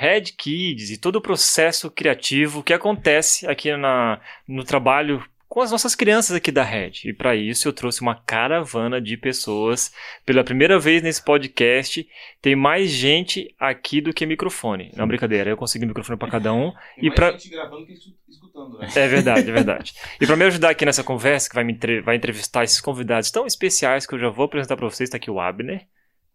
Red Kids e todo o processo criativo que acontece aqui na, no trabalho com as nossas crianças aqui da Red. E para isso eu trouxe uma caravana de pessoas. Pela primeira vez nesse podcast, tem mais gente aqui do que microfone. Não, brincadeira, eu consegui microfone para cada um. Tem e para gente gravando que escutando, né? É verdade, é verdade. E para me ajudar aqui nessa conversa, que vai me entre... vai entrevistar esses convidados tão especiais que eu já vou apresentar para vocês, está aqui o Abner.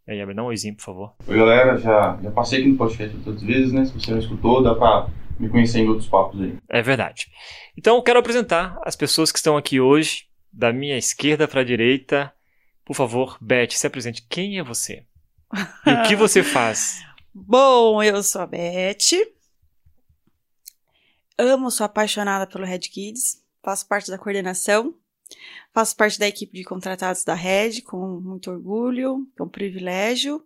E aí, Abner, dá um oizinho, por favor. Oi, galera, já, já passei aqui no podcast outras vezes, né? Se você não escutou, dá pra me conhecer em outros papos aí. É verdade. Então, eu quero apresentar as pessoas que estão aqui hoje, da minha esquerda para a direita. Por favor, Beth, se apresente. Quem é você? E o que você faz? Bom, eu sou a Beth. Amo, sou apaixonada pelo Red Kids. Faço parte da coordenação. Faço parte da equipe de contratados da Red com muito orgulho, com privilégio.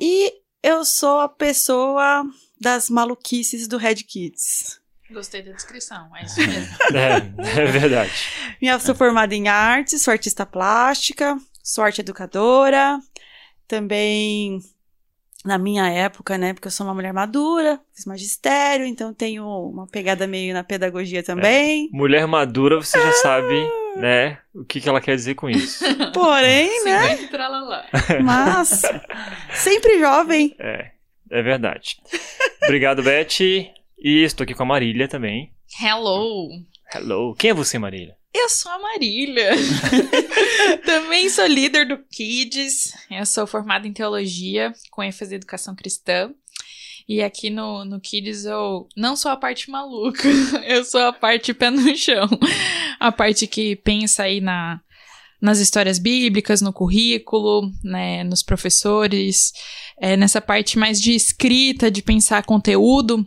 E eu sou a pessoa das maluquices do Red Kids. Gostei da descrição, é isso mesmo. É, é verdade. Minha, sou formada em arte, sou artista plástica, sou arte educadora. Também, na minha época, né, porque eu sou uma mulher madura, fiz magistério, então tenho uma pegada meio na pedagogia também. Mulher madura, você já sabe, né, o que, que ela quer dizer com isso. Porém, né, 50 tralalá. mas sempre jovem. É, é verdade. Obrigado, Beth. E estou aqui com a Marília também. Hello! Hello. Quem é você, Marília? Eu sou a Marília. Também sou líder do Kids. Eu sou formada em teologia, com ênfase em educação cristã. E aqui no, no Kids eu não sou a parte maluca, eu sou a parte pé no chão. A parte que pensa aí na, nas histórias bíblicas, no currículo, né, nos professores, é, nessa parte mais de escrita, de pensar conteúdo.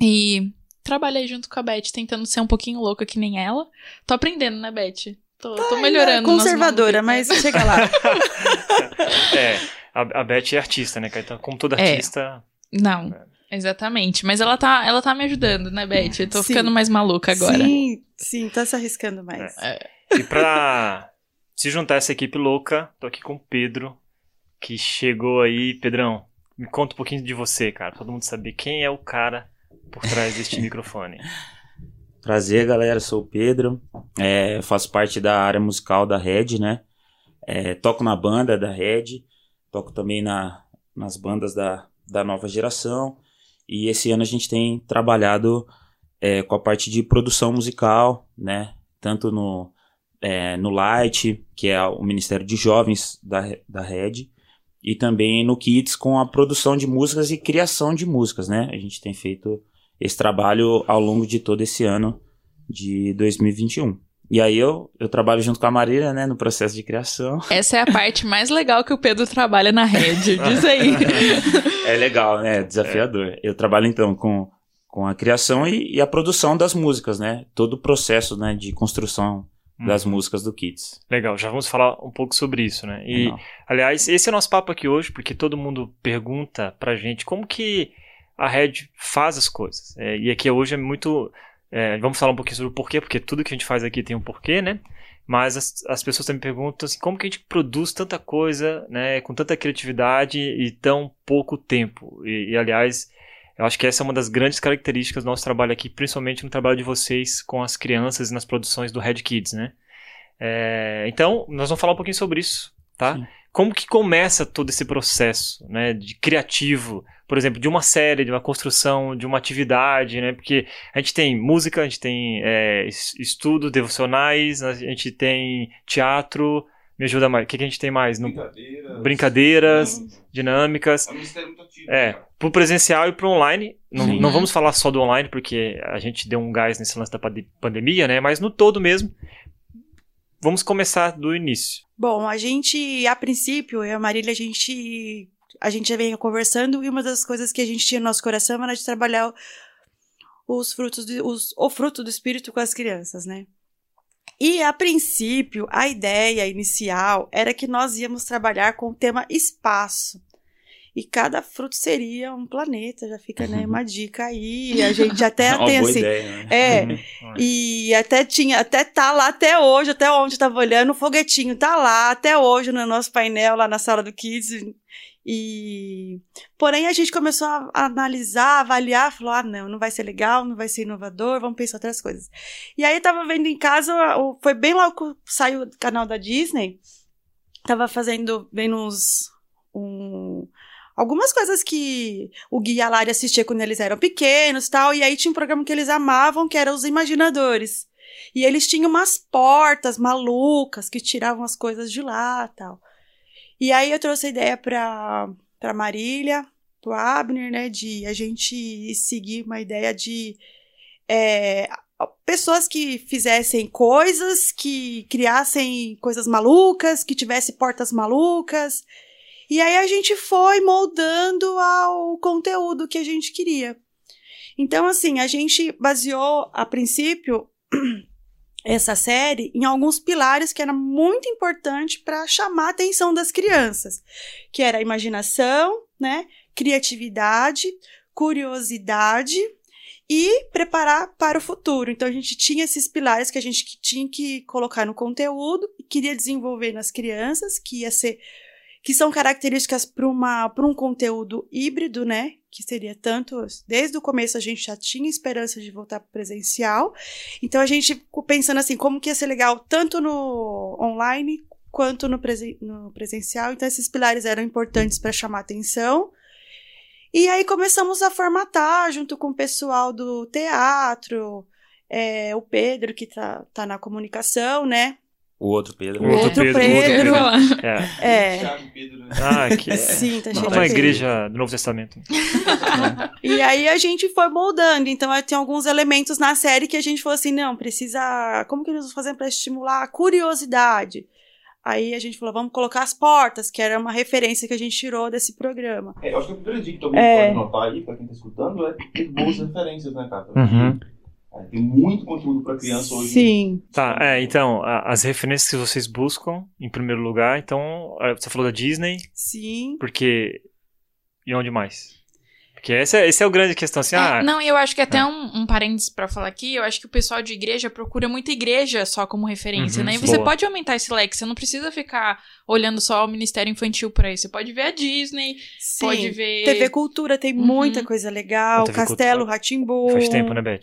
E trabalhei junto com a Beth, tentando ser um pouquinho louca que nem ela. Tô aprendendo, né, Beth? Tô, tô melhorando. Tá Conservadora, mas chega lá. É, a, a Beth é artista, né? Então, como toda É. Não, exatamente. Mas ela tá, ela tá me ajudando, né, Beth? Eu tô Sim. ficando mais maluca agora. Sim, sim, tá se arriscando mais. E pra se juntar a essa equipe louca, tô aqui com o Pedro, que chegou aí. Pedrão, me conta um pouquinho de você, cara. pra Todo mundo saber quem é o cara por trás deste microfone. Prazer, galera. Sou o Pedro. É, faço parte da área musical da Red, né? É, toco na banda da Red. Toco também na, nas bandas da, da nova geração. E esse ano a gente tem trabalhado é, com a parte de produção musical, né? Tanto no, é, no Light, que é o Ministério de Jovens da, da Red. E também no Kids com a produção de músicas e criação de músicas, né? A gente tem feito esse trabalho ao longo de todo esse ano de 2021. E aí eu, eu trabalho junto com a Marília, né, no processo de criação. Essa é a parte mais legal que o Pedro trabalha na rede. Diz aí. É legal, né, é desafiador. Eu trabalho então com, com a criação e, e a produção das músicas, né, todo o processo, né, de construção das Uhum. músicas do Kids. Legal, já vamos falar um pouco sobre isso, né? E, Legal. aliás, esse é o nosso papo aqui hoje, porque todo mundo pergunta pra gente como que a Red faz as coisas. É, e aqui hoje é muito. É, vamos falar um pouquinho sobre o porquê, porque tudo que a gente faz aqui tem um porquê, né? Mas as, as pessoas também perguntam assim, como que a gente produz tanta coisa, né? Com tanta criatividade e tão pouco tempo. E, e, aliás, eu acho que essa é uma das grandes características do nosso trabalho aqui, principalmente no trabalho de vocês com as crianças e nas produções do Red Kids, né? É, então, nós vamos falar um pouquinho sobre isso, tá? Sim. Como que começa todo esse processo, né, de criativo, por exemplo, de uma série, de uma construção, de uma atividade, né? Porque a gente tem música, a gente tem é, es- estudos devocionais, a gente tem teatro, me ajuda mais. O que, que a gente tem mais? No- Brincadeiras. Brincadeiras, dinâmica. dinâmicas. É ministério muito ativo. É, pro presencial e pro online. Não, não vamos falar só do online, porque a gente deu um gás nesse lance da pande- pandemia, né? Mas no todo mesmo. Vamos começar do início. Bom, a gente, a princípio, eu e a Marília, a gente a gente já vem conversando e uma das coisas que a gente tinha no nosso coração era de trabalhar os frutos, os, o fruto do espírito com as crianças, né? E a princípio, a ideia inicial era que nós íamos trabalhar com o tema espaço. E cada fruto seria um planeta, já fica né, uma dica aí. A gente até Uma tem assim. ideia, né? É, Uhum. e até tinha, até tá lá até hoje, até onde eu tava olhando, o foguetinho tá lá até hoje no nosso painel lá na sala do Kids. E porém a gente começou a analisar, avaliar, falou: "Ah, não, não vai ser legal, não vai ser inovador, vamos pensar outras coisas". E aí eu tava vendo em casa, o- foi bem logo que saiu do canal da Disney. Tava fazendo vendo uns um, algumas coisas que o Gui e a Lari assistia quando eles eram pequenos tal, e aí tinha um programa que eles amavam, que era Os Imaginadores. E eles tinham umas portas malucas que tiravam as coisas de lá tal. E aí eu trouxe a ideia pra, pra Marília, pro Abner, né, de a gente seguir uma ideia de é, pessoas que fizessem coisas, que criassem coisas malucas, que tivessem portas malucas. E aí a gente foi moldando ao conteúdo que a gente queria. Então, assim, a gente baseou, a princípio, essa série em alguns pilares que era muito importante para chamar a atenção das crianças, que era imaginação, né, criatividade, curiosidade e preparar para o futuro. Então a gente tinha esses pilares que a gente tinha que colocar no conteúdo e queria desenvolver nas crianças, que ia ser que são características para um conteúdo híbrido, né? Que seria tanto desde o começo a gente já tinha esperança de voltar para presencial. Então a gente ficou pensando assim, como que ia ser legal tanto no online quanto no, presen no presencial. Então esses pilares eram importantes para chamar atenção. E aí começamos a formatar junto com o pessoal do teatro, é, o Pedro, que tá, tá na comunicação, né? O outro Pedro. O outro Outro Pedro, Pedro. o outro Pedro. É. É. Thiago, Pedro, né? Ah, que é. Sim, tá cheio Uma, igreja do Novo Testamento. E aí a gente foi moldando. Então tem alguns elementos na série que a gente falou assim, não, precisa. Como que nós vamos fazer para estimular a curiosidade? Aí a gente falou, vamos colocar as portas, que era uma referência que a gente tirou desse programa. É, eu acho que a primeira dica que todo mundo É. pode notar aí, pra quem tá escutando, é ter boas referências, né, cara? Uhum. É, tem muito conteúdo pra criança hoje. Sim. Tá, é, então, a- as referências que vocês buscam, em primeiro lugar, então, é, você falou da Disney, Sim. porque. E onde mais? Porque essa, é- essa é a grande questão, assim, ah, É, não, eu acho que até um, um parênteses pra falar aqui, eu acho que o pessoal de igreja procura muita igreja só como referência, Uhum, né? E você boa. pode aumentar esse leque, você não precisa ficar olhando só o Ministério Infantil por aí. Você pode ver a Disney, Sim. pode ver. TV Cultura tem Uhum. muita coisa legal. Castelo. Ratimbu. faz tempo, né, Beth?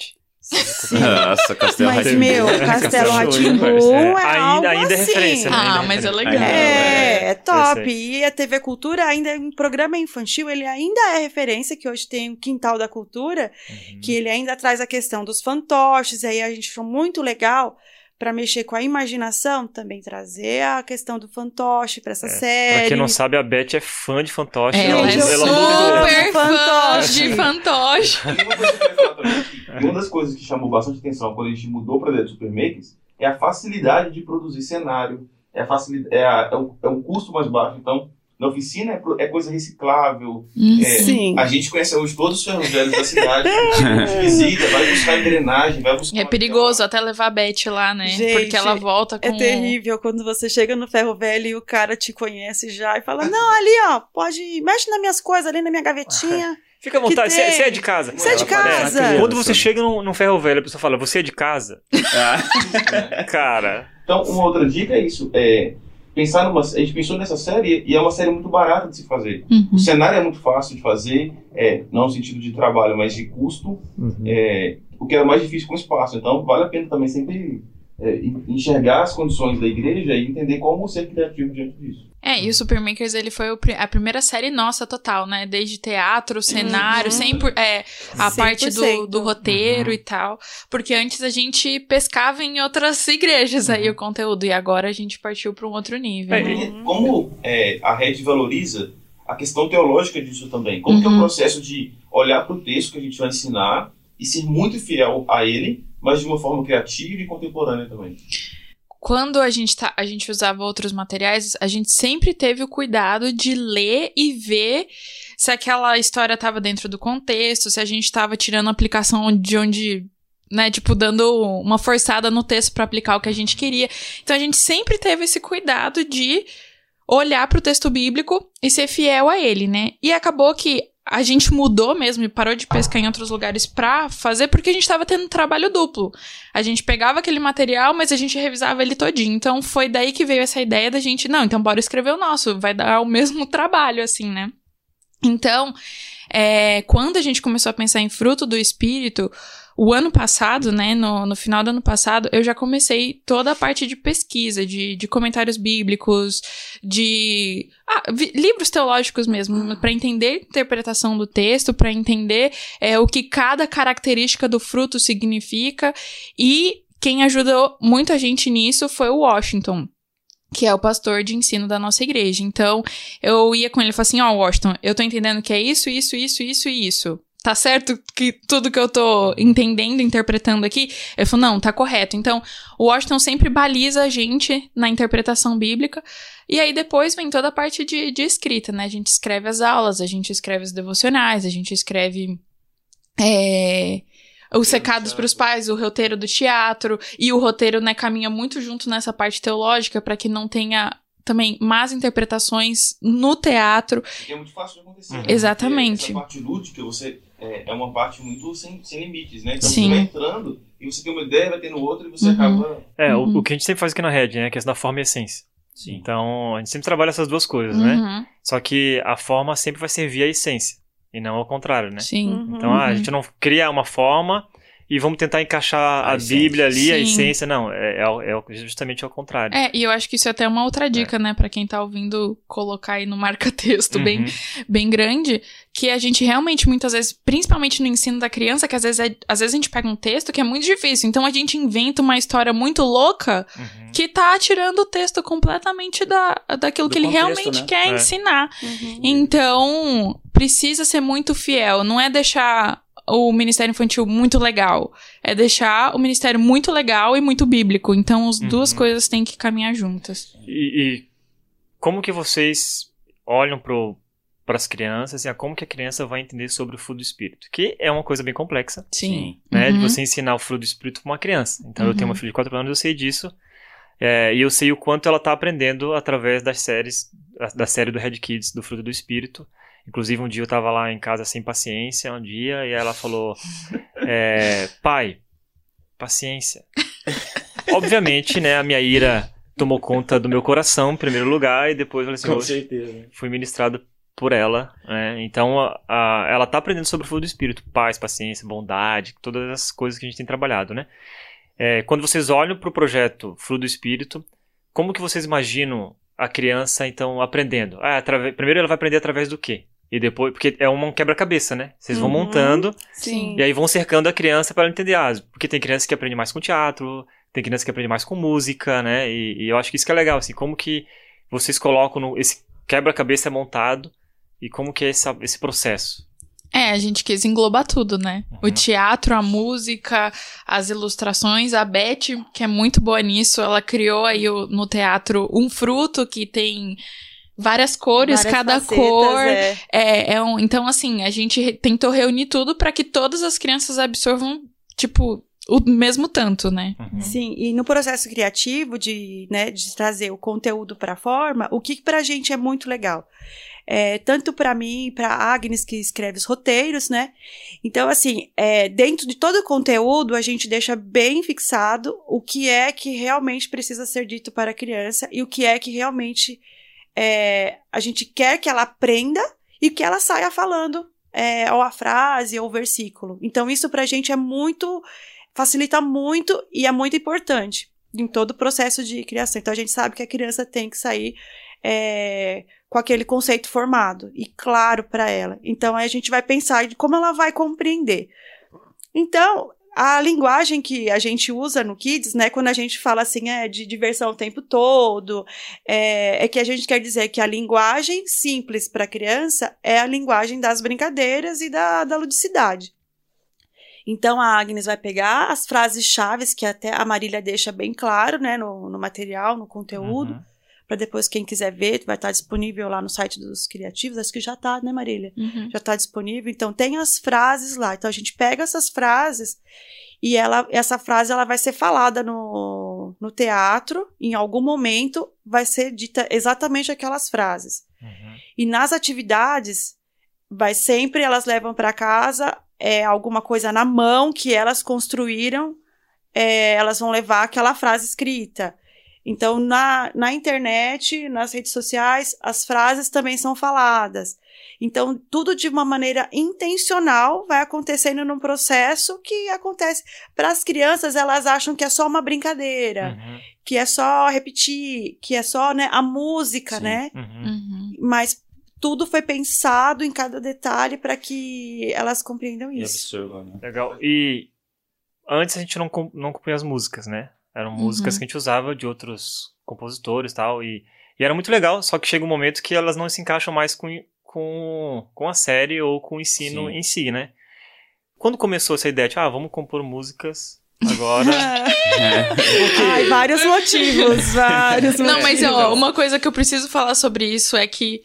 Sim. Nossa, Castelo Mas, meu, Castelo Ratimbu É, é, ainda- algo ainda é assim. referência, né? Ah, Ainda mas é legal. Ainda É, é Eu top. E a TV Cultura ainda em programa infantil, ele ainda é referência, que hoje tem o Quintal da Cultura, Uhum. que ele ainda traz a questão dos fantoches, aí a gente achou muito legal para mexer com a imaginação, também trazer a questão do fantoche para essa É, série. Pra quem não sabe, a Beth é fã de fantoche. Ela é Gente, eu ela- super fã Fantoche. de fantoche. E uma das coisas que chamou bastante atenção quando a gente mudou para dentro do Supermakers é a facilidade de produzir cenário, é, a facilidade, é, a- é, o, é o custo mais baixo. Então, na oficina é, é coisa reciclável. É, Sim. A gente conhece hoje todos os ferros velhos da cidade, a gente visita, vai buscar engrenagem, vai buscar. É perigoso até levar a Beth lá, né? Gente, Porque ela volta com. É terrível quando você chega no ferro velho e o cara te conhece já e fala: Não, ali, ó, pode. Mexe nas minhas coisas ali na minha gavetinha. Fica à vontade, você, você é de casa. Você é de casa. criança. Quando você chega num, num ferro velho, a pessoa fala, você é de casa? Ah, Cara, Então, uma outra dica é isso. É, pensar numa, a gente pensou nessa série e é uma série muito barata de se fazer. Uhum. O cenário é muito fácil de fazer, é, não no sentido de trabalho, mas de custo. É, o que era mais difícil com espaço. Então, vale a pena também sempre é, en- enxergar as condições da igreja e entender como ser criativo diante disso. É, e o Supermakers, ele foi a primeira série nossa total, né? Desde teatro, cenário, Uhum. sempre, é, a parte do, 100%. do roteiro Uhum. e tal. Porque antes a gente pescava em outras igrejas aí o conteúdo, e agora a gente partiu para um outro nível. É, né? E como é, a rede valoriza a questão teológica disso também. Como que é o Uhum. processo de olhar para o texto que a gente vai ensinar e ser muito fiel a ele, mas de uma forma criativa e contemporânea também. quando a gente, tá, a gente usava outros materiais, a gente sempre teve o cuidado de ler e ver se aquela história estava dentro do contexto, se a gente estava tirando a aplicação de onde né, tipo, dando uma forçada no texto para aplicar o que a gente queria. Então a gente sempre teve esse cuidado de olhar para o texto bíblico e ser fiel a ele, né? E acabou que a gente mudou mesmo e parou de pescar em outros lugares pra fazer porque a gente tava tendo trabalho duplo. A gente pegava aquele material, mas a gente revisava ele todinho. Então foi daí que veio essa ideia da gente, não, então bora escrever o nosso, vai dar o mesmo trabalho, assim, né? Então, é, quando a gente começou a pensar em fruto do espírito, o ano passado, né, no, no final do ano passado, eu já comecei toda a parte de pesquisa, de, de comentários bíblicos, de ah, vi, livros teológicos mesmo, para entender a interpretação do texto, para entender é, o que cada característica do fruto significa. E quem ajudou muito a gente nisso foi o Washington que é o pastor de ensino da nossa igreja. Então, eu ia com ele e falava assim: Ó, oh, Washington, eu tô entendendo que é isso, isso, isso, isso e isso tá certo que tudo que eu tô entendendo, interpretando aqui? Ele falou, não, tá correto. Então, o Washington sempre baliza a gente na interpretação bíblica. E aí depois vem toda a parte de, de escrita, né? A gente escreve as aulas, a gente escreve os devocionais, a gente escreve. É, os secados para os pais, o roteiro do teatro e o roteiro né, caminha muito junto nessa parte teológica para que não tenha também más interpretações no teatro. é muito fácil de acontecer. Né? Exatamente. Essa parte lúdica, você é, é uma parte muito sem, sem limites, né? Então Sim. você vai entrando e você tem uma ideia, vai tendo outra e você Uhum. acaba. É, Uhum. o, o que a gente sempre faz aqui na Red, né? Que é da forma e essência. Sim. Então, a gente sempre trabalha essas duas coisas, né? Uhum, Só que a forma sempre vai servir a essência. E não ao contrário, né? Sim. Uhum. Então, ah, a gente não cria uma forma e vamos tentar encaixar A a. Bíblia ali, a Sim. essência. Não, é, é- é justamente ao contrário. É, e eu acho que isso é até uma outra dica, né, Pra quem tá ouvindo colocar aí no marca-texto bem, Uhum. bem grande, que a gente realmente muitas vezes, principalmente no ensino da criança, que às vezes, é- às vezes a gente pega um texto que é muito difícil, então a gente inventa uma história muito louca Uhum. que tá tirando o texto completamente da, daquilo Do que ele contexto, realmente né? quer É. ensinar. Uhum. Então, precisa ser muito fiel. Não é deixar o Ministério Infantil muito legal. É deixar o Ministério muito legal e muito bíblico. Então, as duas Uhum. coisas têm que caminhar juntas. E, e como que vocês olham para as crianças e a como que a criança vai entender sobre o fruto do espírito? Que é uma coisa bem complexa, Sim. né? De Uhum. você ensinar o fruto do espírito para uma criança. Então eu tenho Uhum. uma filha de 4 anos, eu sei disso. É, e eu sei o quanto ela está aprendendo através das séries, da- da série do Red Kids, do Fruto do Espírito. Inclusive, um dia eu estava lá em casa sem paciência, um dia, e ela falou: é, Pai, paciência. Obviamente, né, a minha ira tomou conta do meu coração, em primeiro lugar, e depois eu falei assim: Com "Oxe, certeza. fui ministrado por ela. né? Então, a- a- ela tá aprendendo sobre o fruto do Espírito. Paz, paciência, bondade, todas as coisas que a gente tem trabalhado, né? É, quando vocês olham para o projeto Fruto do Espírito, como que vocês imaginam a criança, então, aprendendo? Ah, atrave- Primeiro ela vai aprender através do quê? E depois, porque é um quebra-cabeça, né? Vocês vão Uhum. montando Sim. e aí vão cercando a criança para ela entender. Ah, porque tem criança que aprende mais com teatro, tem criança que aprende mais com música, né? E, e eu acho que isso que é legal, assim, como que vocês colocam no- esse quebra-cabeça montado e como que é essa- esse processo. É, a gente quis englobar tudo, né? O Uhum. teatro, a música, as ilustrações. A Beth, que é muito boa nisso, ela criou aí o- no teatro um fruto que tem várias cores, Várias cada facetas, cor. é. É, é um, então, assim, a gente re- tentou reunir tudo para que todas as crianças absorvam, tipo, o mesmo tanto, né? Uhum. Sim, e no processo criativo de, né, de trazer o conteúdo para a forma, o que para a gente é muito legal. É, tanto para mim, para Agnes, que escreve os roteiros, né? Então, assim, é, dentro de todo o conteúdo, a gente deixa bem fixado o que é que realmente precisa ser dito para a criança e o que é que realmente é, a gente quer que ela aprenda e que ela saia falando é, ou a frase ou o versículo. Então, isso para a gente é muito facilita muito e é muito importante em todo o processo de criação. Então a gente sabe que a criança tem que sair é, com aquele conceito formado e claro para ela. Então aí a gente vai pensar de como ela vai compreender. Então a linguagem que a gente usa no Kids, né, quando a gente fala assim, é de diversão o tempo todo, é, é que a gente quer dizer que a linguagem simples para a criança é a linguagem das brincadeiras e da, da ludicidade. Então a Agnes vai pegar as frases chaves que até a Marília deixa bem claro, né, no, no material, no conteúdo, Uhum. Para depois quem quiser ver, vai estar disponível lá no site dos criativos. Acho que já tá, né, Marília? Uhum. já está disponível. Então tem as frases lá. Então a gente pega essas frases e ela, essa frase ela vai ser falada no, no teatro. Em algum momento vai ser dita exatamente aquelas frases. Uhum. E nas atividades vai sempre elas levam para casa é, alguma coisa na mão que elas construíram. é, elas vão levar aquela frase escrita. Então, na, na internet, nas redes sociais, as frases também são faladas. Então, tudo de uma maneira intencional vai acontecendo num processo que acontece. Para as crianças, elas acham que é só uma brincadeira, Uhum. que é só repetir, que é só né, a música, Sim. né? Uhum. Uhum. Mas tudo foi pensado em cada detalhe para que elas compreendam E isso. absorva, né? Legal. E antes a gente não, não compunha as músicas, né? Eram músicas Uhum. que a gente usava de outros compositores e tal. E, e era muito legal, só que chega um momento que elas não se encaixam mais com, com, com a série ou com o ensino Sim. em si, né? Quando começou essa ideia de, ah, vamos compor músicas agora. É. Ai, vários motivos, vários motivos. Não, mas ó, uma coisa que eu preciso falar sobre isso é que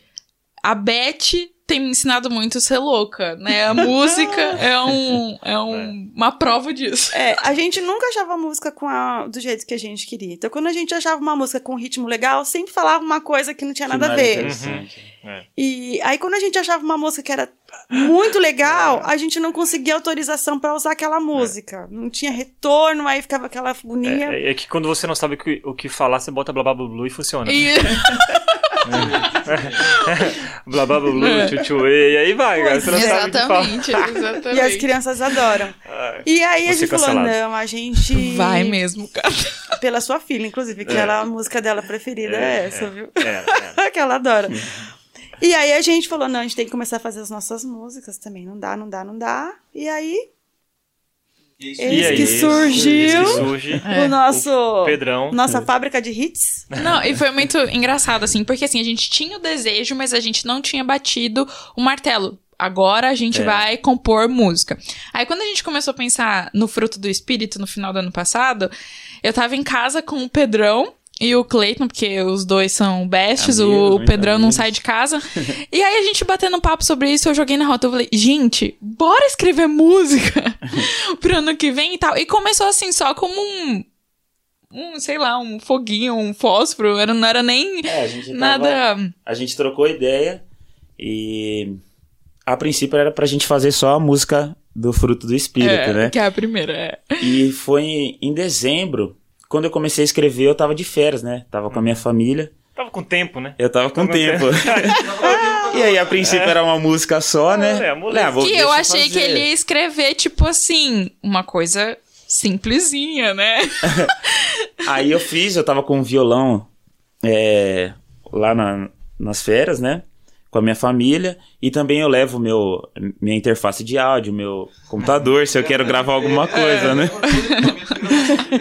a Beth tem me ensinado muito a ser louca, né? A música é, um, é um- uma prova disso. É, a gente nunca achava a música com a- do jeito que a gente queria. Então, quando a gente achava uma música com um ritmo legal, sempre falava uma coisa que não tinha nada a ver. interessante. E aí, quando a gente achava uma música que era muito legal, a gente não conseguia autorização pra usar aquela música. Não tinha retorno, aí ficava aquela agonia. É, é que quando você não sabe o que, o que falar, você bota blá blá blá blá e funciona. E, blá blá blá blá, É. tchu, tchu, e aí vai, cara. Você não sabe o que falar. exatamente, exatamente. E as crianças adoram. Ai. E aí a gente falou, cancelado. não, a gente... Vai mesmo, cara. Pela sua filha, inclusive, que É. ela, a música dela preferida é, É, essa, é. viu? É, é. que ela adora. E aí a gente falou, não, a gente tem que começar a fazer as nossas músicas também. Não dá, não dá, não dá. E aí, Eis E aí, que surgiu eis que surge É. o nosso... Pedrão. Nossa fábrica de hits. Não, e foi muito engraçado, assim, porque assim, a gente tinha o desejo, mas a gente não tinha batido o martelo. Agora a gente É. vai compor música. Aí quando a gente começou a pensar no fruto do espírito no final do ano passado, eu tava em casa com o Pedrão e o Cleiton, porque os dois são Amigos, o Pedrão não sai de casa. e aí a gente batendo papo sobre isso, eu joguei na rota. Eu falei, gente, bora escrever música pro ano que vem e tal. E começou assim, só como um. Um, sei lá, um foguinho, um fósforo. Era, não era nem É, a gente tava- nada. A gente trocou ideia e a princípio era pra gente fazer só a música do Fruto do Espírito, é, né? Que é a primeira. É. E foi em dezembro, quando eu comecei a escrever, eu tava de férias, né? Tava com a minha família. Tava com tempo, né? Eu tava com Tava com tempo. e aí, a princípio, era uma música só, né? É. Ah, vou- que eu achei que fazer. ele ia escrever, tipo assim, uma coisa simplesinha, né? Aí eu fiz, eu tava com um violão é, lá na- nas férias, né? Com a minha família. E também eu levo meu, minha interface de áudio, meu computador, se eu quero gravar alguma coisa, né?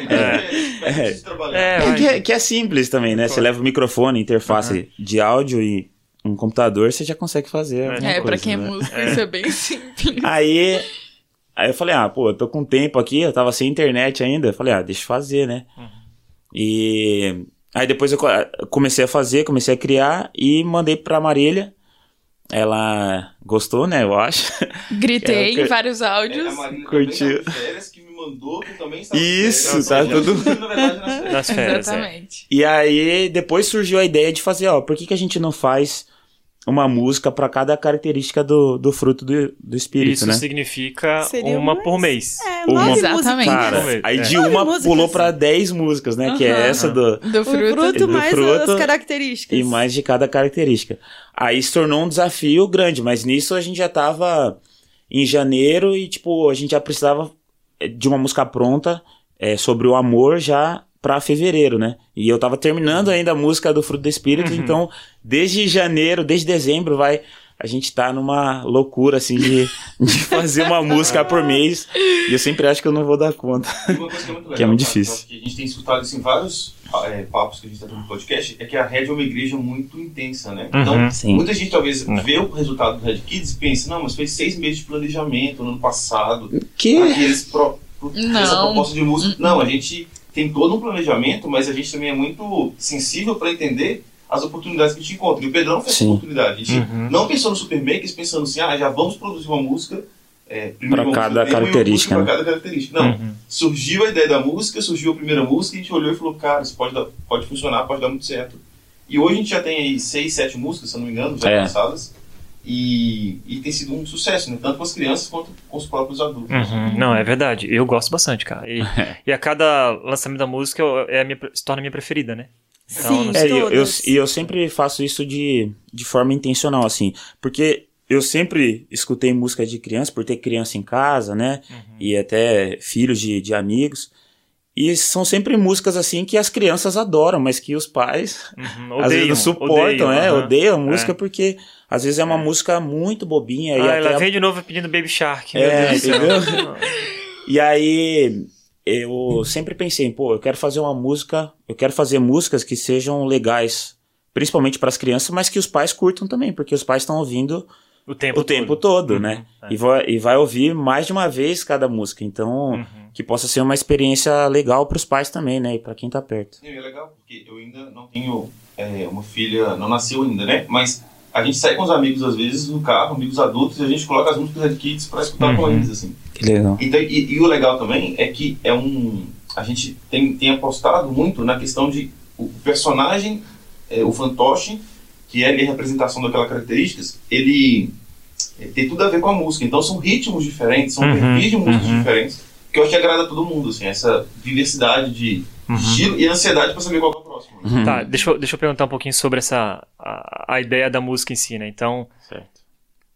É. É, É, vai. que, é, que é simples também, né? Você leva o microfone, interface de áudio e um computador, você já consegue fazer. É, pra coisa, quem é né? músico, isso é bem simples. Aí, aí eu falei, ah, pô, eu tô com tempo aqui, eu tava sem internet ainda. Eu falei, ah, deixa eu fazer, né? Uhum. E aí depois eu co- comecei a fazer, comecei a criar e mandei pra Marília. Ela gostou, né, eu acho. Gritei É, em vários É, a áudios. Marília Curtiu. férias que me mandou que também Isso, férias. tá tudo- surgiu, na verdade, nas férias. Férias, é. Exatamente. E aí depois surgiu a ideia de fazer, ó, por que, que a gente não faz uma música pra cada característica do, do fruto do, do espírito, Isso né? significa Seria uma mais- por mês. É, Uma- Exatamente. Cara, ver. aí É. de Nove uma músicas. pulou pra 10 músicas, né? Que é essa do, Do O fruto. fruto do mais fruto as características. E mais de cada característica. Aí se tornou um desafio grande, mas nisso a gente já tava em janeiro e, tipo, a gente já precisava eh, de uma música pronta eh, sobre o amor já pra fevereiro, né? E eu tava terminando ainda a música do Fruto do Espírito, Uhum. então desde janeiro, desde dezembro vai a gente tá numa loucura, assim, de, de fazer uma música por mês. E eu sempre acho que eu não vou dar conta. E uma coisa que é muito legal, Que é muito difícil. que a gente tem escutado isso em vários é, papos que a gente está tendo no podcast, é que a Red é uma igreja muito intensa, né? Então, Uhum. Sim. muita gente talvez É. vê o resultado do Red Kids e pense, não, mas fez seis meses de planejamento no ano passado, Que? Aqui eles pro, pro, Não. essa proposta de música. Não, a gente tem todo um planejamento, mas a gente também é muito sensível para entender as oportunidades que a gente encontra. E o Pedrão fez Sim. essa oportunidade. A gente Uhum. não pensou no Super Makers pensando assim, ah, já vamos produzir uma música. É, uma cada e característica, né? Cada característica. Não, Uhum. surgiu a ideia da música, surgiu a primeira música, e a gente olhou e falou, cara, isso pode, dar, pode funcionar, pode dar muito certo. E hoje a gente já tem aí seis, sete músicas, se eu não me engano, já É. lançadas. E, e tem sido um sucesso, né? Tanto com as crianças quanto com os próprios adultos. Uhum. Não, é verdade. Eu gosto bastante, cara. E, e a cada lançamento da música eu- é a minha, se torna a minha preferida, né? Então, Sim, não É, e eu, eu, e eu sempre faço isso de, de forma intencional, assim. Porque eu sempre escutei música de criança, por ter criança em casa, né? Uhum. E até filhos de, de amigos. E são sempre músicas, assim, que as crianças adoram, mas que os pais Uhum. às vezes Odeiam, não suportam, odeiam, é, aham. odeiam a música É. porque às vezes é uma É. música muito bobinha. e Ah, ela a- vem de novo pedindo Baby Shark. É, entendeu? E aí eu sempre pensei, pô, eu quero fazer uma música, eu quero fazer músicas que sejam legais, principalmente para as crianças, mas que os pais curtam também, porque os pais estão ouvindo O tempo o tempo todo, Uhum, né? é. E vai, e vai ouvir mais de uma vez cada música, então Uhum. que possa ser uma experiência legal para os pais também, né? E para quem tá perto. E é legal, porque eu ainda não tenho é, uma filha, não nasceu ainda, né? Mas a gente sai com os amigos, às vezes, no carro, amigos adultos, e a gente coloca as músicas Red Kids pra escutar com Uhum. eles, assim. Que legal. Então, e, e o legal também é que é um... A gente tem, tem apostado muito na questão de o personagem, é, o fantoche, que é a representação daquelas características, ele é, tem tudo a ver com a música. Então são ritmos diferentes, são Uhum, perfis de músicas uhum. diferentes, que eu acho que agrada a todo mundo, assim, essa diversidade de Uhum. estilo e ansiedade pra saber qual é o próximo. né? Tá, deixa eu, deixa eu perguntar um pouquinho sobre essa a, a ideia da música em si, né? Então, Certo.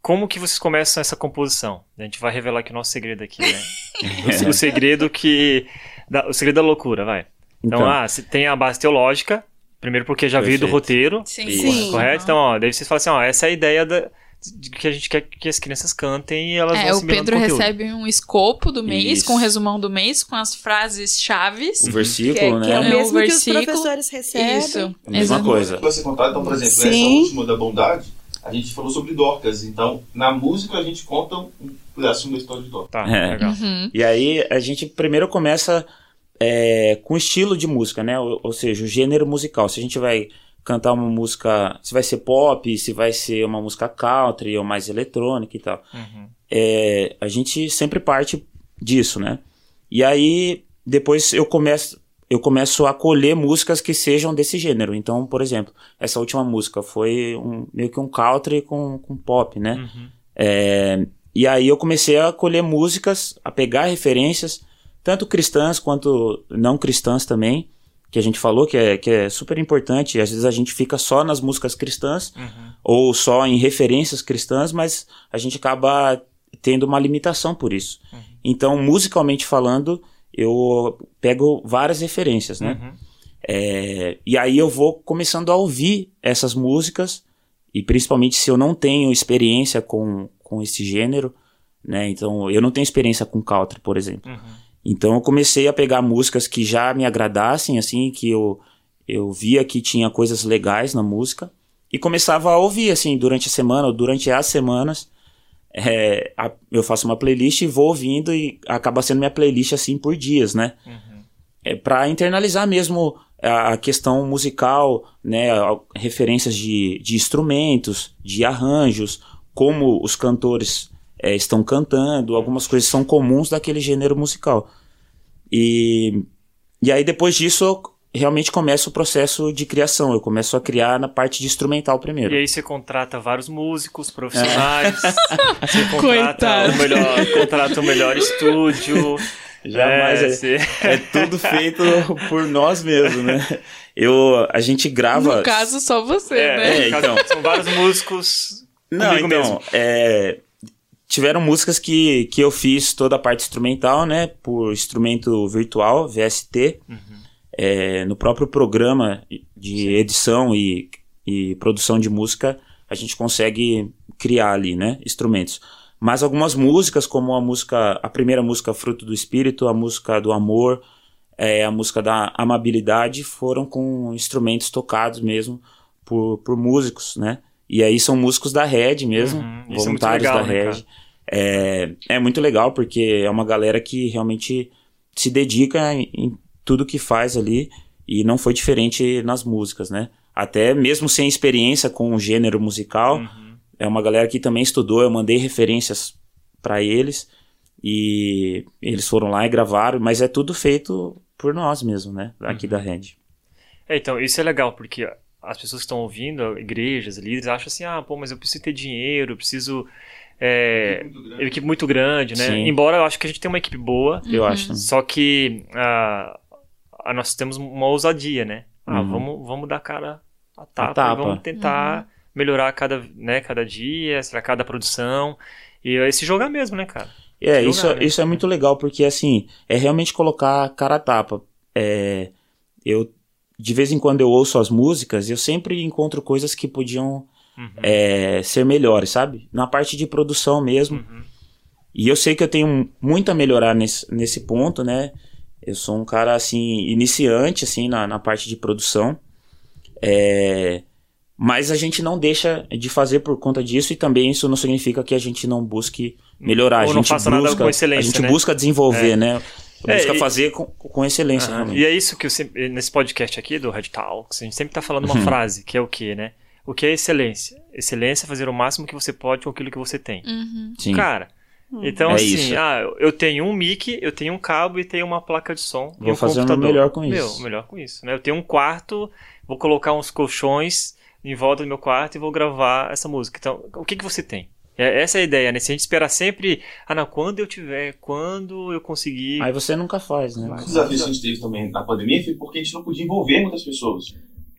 como que vocês começam essa composição? A gente vai revelar aqui o nosso segredo aqui, né? o, o segredo que da- o segredo da loucura, vai. Então, Então, ah, se tem a base teológica, primeiro porque já veio do roteiro, Sim. Sim. correto? Então, ó, daí vocês falam assim, ó, essa é a ideia da de que a gente quer que as crianças cantem e elas vão É, o assimilando Pedro recebe um escopo do mês, Isso. com o resumão do mês, com as frases chaves. o versículo, Que é, que é né? o É, o mesmo que os versículo. professores recebem. Isso. A mesma exato. coisa. Ser contado, então, por exemplo, essa Sim. última da bondade, a gente falou sobre Dorcas. Então, na música, a gente conta um pedacinho da história de Dorcas. Tá, É. legal. Uhum. E aí a gente primeiro começa é, com estilo de música, né? Ou, ou seja, o gênero musical. Se a gente vai cantar uma música, se vai ser pop, se vai ser uma música country ou mais eletrônica e tal. Uhum. É, a gente sempre parte disso, né? E aí depois eu começo eu começo a colher músicas que sejam desse gênero. Então, por exemplo, essa última música foi um, meio que um country com, com pop, né? Uhum. É, e aí eu comecei a colher músicas, a pegar referências, tanto cristãs quanto não cristãs também, que a gente falou que é, que é super importante. Às vezes a gente fica só nas músicas cristãs Uhum. ou só em referências cristãs, mas a gente acaba tendo uma limitação por isso. Uhum. Então, musicalmente falando, eu pego várias referências, né? Uhum. É, e aí eu vou começando a ouvir essas músicas, e principalmente se eu não tenho experiência com, com esse gênero, né? Então, eu não tenho experiência com country, por exemplo. Uhum. Então, eu comecei a pegar músicas que já me agradassem, assim, que eu, eu via que tinha coisas legais na música, e começava a ouvir, assim, durante a semana ou durante as semanas. É, a- eu faço uma playlist e vou ouvindo, e acaba sendo minha playlist, assim, por dias, né? Uhum. é para internalizar mesmo a a questão musical, né, a- referências de, de instrumentos, de arranjos, como os cantores é, estão cantando, algumas coisas são comuns daquele gênero musical. E, e aí depois disso eu realmente começa o processo de criação, eu começo a criar na parte de instrumental primeiro. E aí você contrata vários músicos profissionais, você contrata Coitado. o melhor, contrata o melhor estúdio. Jamais é, você- é tudo feito por nós mesmos, né? Eu, a gente grava... No caso, só você, É, né? É, então. São vários músicos Não, então, mesmo. é, tiveram músicas que, que eu fiz toda a parte instrumental, né? Por instrumento virtual, VST. Uhum. É, no próprio programa de edição e, e produção de música, a gente consegue criar ali, né? Instrumentos. Mas algumas músicas, como a música, a primeira música Fruto do Espírito, a música do Amor, é, a música da Amabilidade, foram com instrumentos tocados mesmo por, por músicos, né? E aí são músicos da Red mesmo, Uhum, é voluntários muito legal, da né, Red. cara? é, é muito legal porque é uma galera que realmente se dedica em, em tudo que faz ali e não foi diferente nas músicas, né? Até mesmo sem experiência com o gênero musical, Uhum. é uma galera que também estudou, eu mandei referências para eles e eles foram lá e gravaram, mas é tudo feito por nós mesmo, né? Aqui Uhum. da Red. É, então, isso é legal, porque as pessoas que estão ouvindo, igrejas, líderes, acham assim, ah, pô, mas eu preciso ter dinheiro, eu preciso... É, Muito grande. uma equipe muito grande, né? Sim. Embora eu acho que a gente tem uma equipe boa, Eu acho. só que ah, ah, nós temos uma ousadia, né? Ah, Uhum. vamos, vamos dar cara a tapa, tapa. e vamos tentar melhorar cada, né, cada dia, será cada produção. E esse jogar mesmo, né, cara? É, Jogar, isso, né? isso é muito legal, porque assim, é realmente colocar a cara a tapa. É, eu, de vez em quando eu ouço as músicas, eu sempre encontro coisas que podiam Uhum. é, ser melhores, sabe? Na parte de produção mesmo. Uhum. E eu sei que eu tenho muito a melhorar nesse, nesse ponto, né? Eu sou um cara, assim, iniciante, assim, na, na parte de produção. É, mas a gente não deixa de fazer por conta disso e também isso não significa que a gente não busque melhorar. Ou a não gente faça nada busca, com excelência, A gente né? busca desenvolver, né? É, Busca e- fazer com, com excelência, realmente. E é isso que eu sempre, nesse podcast aqui do Red Talks, a gente sempre tá falando uma Uhum. frase, que é o quê, né? O que é excelência? Excelência é fazer o máximo que você pode com aquilo que você tem. Uhum. Sim. Cara, então É assim, isso. ah, eu tenho um mic, eu tenho um cabo e tenho uma placa de som e Vou um fazer o meu computador. melhor com Meu, isso. o melhor com isso, né? Eu tenho um quarto, vou colocar uns colchões em volta do meu quarto e vou gravar essa música. Então, o que que você tem? É, essa é a ideia, né? Se a gente esperar sempre, ah, não, quando eu tiver, quando eu conseguir. Aí você nunca faz, né? Um desafio que a gente teve também na pandemia foi porque a gente não podia envolver muitas pessoas.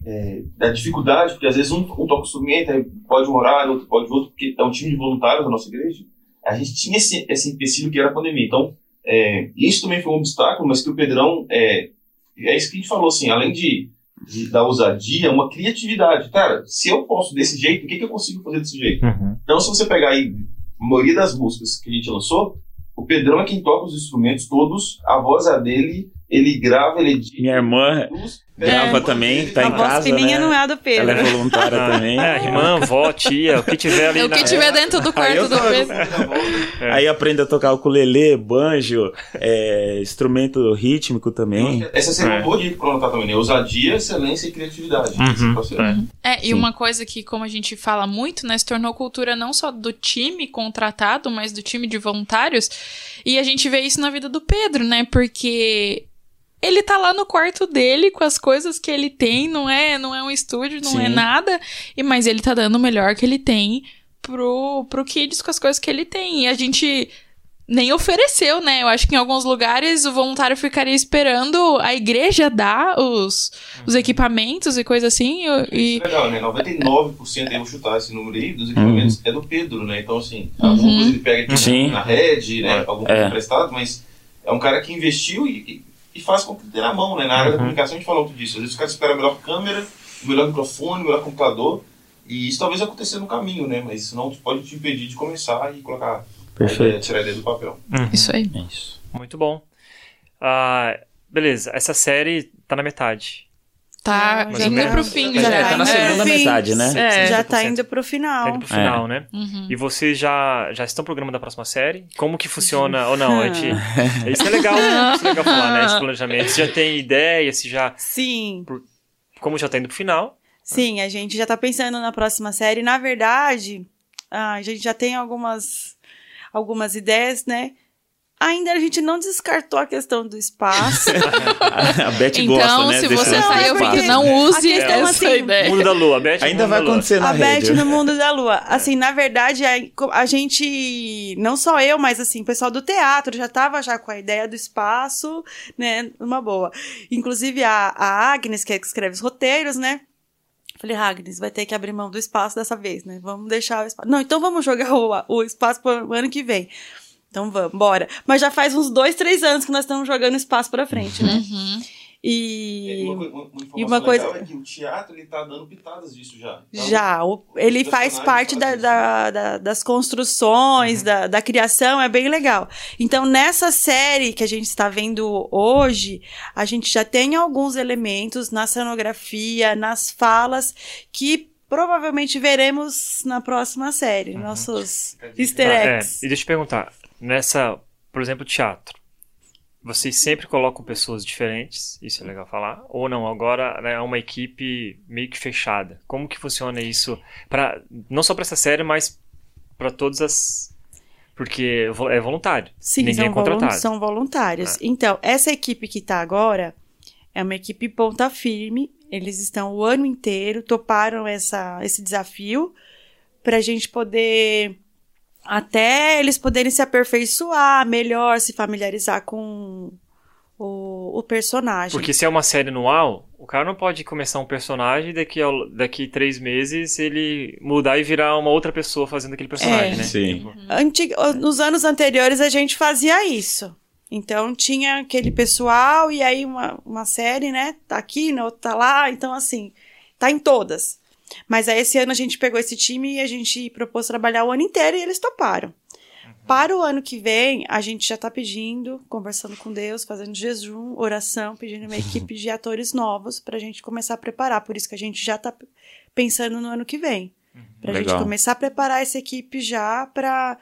É, da dificuldade, porque às vezes um, um toca o instrumento, pode um horário, outro pode outro, porque é um time de voluntários da nossa igreja. A gente tinha esse, esse empecilho que era a pandemia. Então, é, isso também foi um obstáculo, mas que o Pedrão, é, é isso que a gente falou, assim, além de, de da ousadia, uma criatividade. Cara, se eu posso desse jeito, o que, que eu consigo fazer desse jeito? Uhum. Então, se você pegar aí a maioria das músicas que a gente lançou, o Pedrão é quem toca os instrumentos todos, a voz é dele, ele grava, ele edita. Minha irmã grava é, também, tá a em voz casa, fininha né? não é a do Pedro. Ela é voluntária também. É, irmã, vó, tia, o que tiver ali É o na- que tiver dentro do quarto do Pedro. É. Aí aprende a tocar ukulele, banjo, é, instrumento rítmico também. Essa seria É. uma boa dica pra anotar também, né? Ousadia, excelência e criatividade. Uhum, é. É, e Sim. uma coisa que, como a gente fala muito, né, se tornou cultura não só do time contratado, mas do time de voluntários. E a gente vê isso na vida do Pedro, né? Porque ele tá lá no quarto dele com as coisas que ele tem, não é, não é um estúdio, não é Sim. nada, e mas ele tá dando o melhor que ele tem pro, pro Kids com as coisas que ele tem. E a gente nem ofereceu, né? Eu acho que em alguns lugares o voluntário ficaria esperando a igreja dar os, os equipamentos e coisa assim. e- Isso é legal, né? 99%, eu vou chutar esse número aí, dos equipamentos é do Pedro, né? Então, assim, alguma Uhum. coisa ele pega aqui Sim. na rede, né? Algum É. coisa emprestado, mas é um cara que investiu e, e- faz com que tenha na mão, né? Na área da Uhum. comunicação a gente fala muito disso. Às vezes o cara espera a melhor câmera, o melhor microfone, o melhor computador, e isso talvez aconteça no caminho, né? Mas isso não pode te impedir de começar e colocar a ideia, Perfeito. tirar a ideia do papel. Uhum. Isso aí. É isso. Muito bom. Ah, beleza, essa série tá na metade. Tá já indo tá- pro fim já já. É, tá na indo pro segunda fim. metade, né? É, Já tá 100%. indo pro Tá final. indo pro final, né? Uhum. E vocês já, já estão programando a próxima série? Como que funciona ou não? A gente, isso é legal, isso é legal falar, né? Esse planejamento. Se já tem ideia, se já. Sim. Como já tá indo pro final. Sim, a gente já tá pensando na próxima série. Na verdade, ah, a gente já tem algumas, algumas ideias, né? Ainda a gente não descartou a questão do espaço. A Beth Então, gosta, né? se desse você lance do saiu espaço. porque não use A essa assim, ideia. Mundo da Lua, Beth. Ainda vai acontecer na a Beth no mundo da lua. Assim, na verdade, a, a gente, não só eu, mas assim, o pessoal do teatro já tava já com a ideia do espaço, né, numa boa. Inclusive a, a Agnes, que é que escreve os roteiros, né? Falei, Agnes, vai ter que abrir mão do espaço dessa vez, né? Vamos deixar o espaço. Não, então vamos jogar o, o espaço pro ano que vem. Então vamos, bora. Mas já faz uns dois, três anos que nós estamos jogando espaço pra frente, né? Uhum. E, É, uma, uma- uma e uma coisa- é que o teatro ele tá dando pitadas disso já. Então, já, o- ele faz parte da, da- da- das construções, da, da criação, é bem legal. Então, nessa série que a gente está vendo hoje, a gente já tem alguns elementos na cenografia, nas falas, que provavelmente veremos na próxima série. Nossos easter Tá, é, eggs. e deixa eu te perguntar, nessa, por exemplo, teatro, vocês sempre colocam pessoas diferentes, isso é legal falar, ou não, agora né, é uma equipe meio que fechada. Como que funciona isso, pra, não só para essa série, mas para todas as... Porque é voluntário, Sim, ninguém é são, volun- contratado. são voluntários. Então, essa equipe que tá agora é uma equipe ponta firme. Eles estão o ano inteiro, toparam essa, esse desafio pra gente poder. Até eles poderem se aperfeiçoar melhor, se familiarizar com o, o personagem. Porque se é uma série anual, o cara não pode começar um personagem e daqui, ao, daqui três meses ele mudar e virar uma outra pessoa fazendo aquele personagem, É. né? Sim. Tipo, Antig- Nos anos anteriores a gente fazia isso. Então tinha aquele pessoal e aí uma, uma série, né? Tá aqui, na outra tá lá. Então, assim, tá em todas. Mas aí esse ano a gente pegou esse time e a gente propôs trabalhar o ano inteiro e eles toparam. Para o ano que vem, a gente já tá pedindo, conversando com Deus, fazendo jejum, oração, pedindo uma equipe de atores novos pra gente começar a preparar. Por isso que a gente já tá pensando no ano que vem. Pra gente Legal. começar a preparar essa equipe já pra.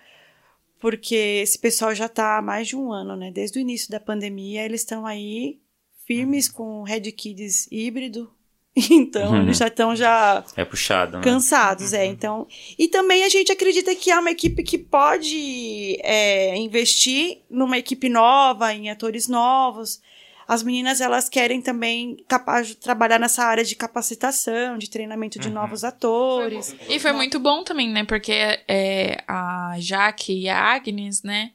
Porque esse pessoal já tá há mais de um ano, né? Desde o início da pandemia, eles estão aí firmes com o Red Kids híbrido. Então, Uhum. eles já estão já É puxado, né? cansados, é. Então, e também a gente acredita que é uma equipe que pode é, investir numa equipe nova, em atores novos. As meninas elas querem também capaz de trabalhar nessa área de capacitação, de treinamento de Uhum. novos atores. E foi muito bom também, né? Porque é, a Jaque e a Agnes, né?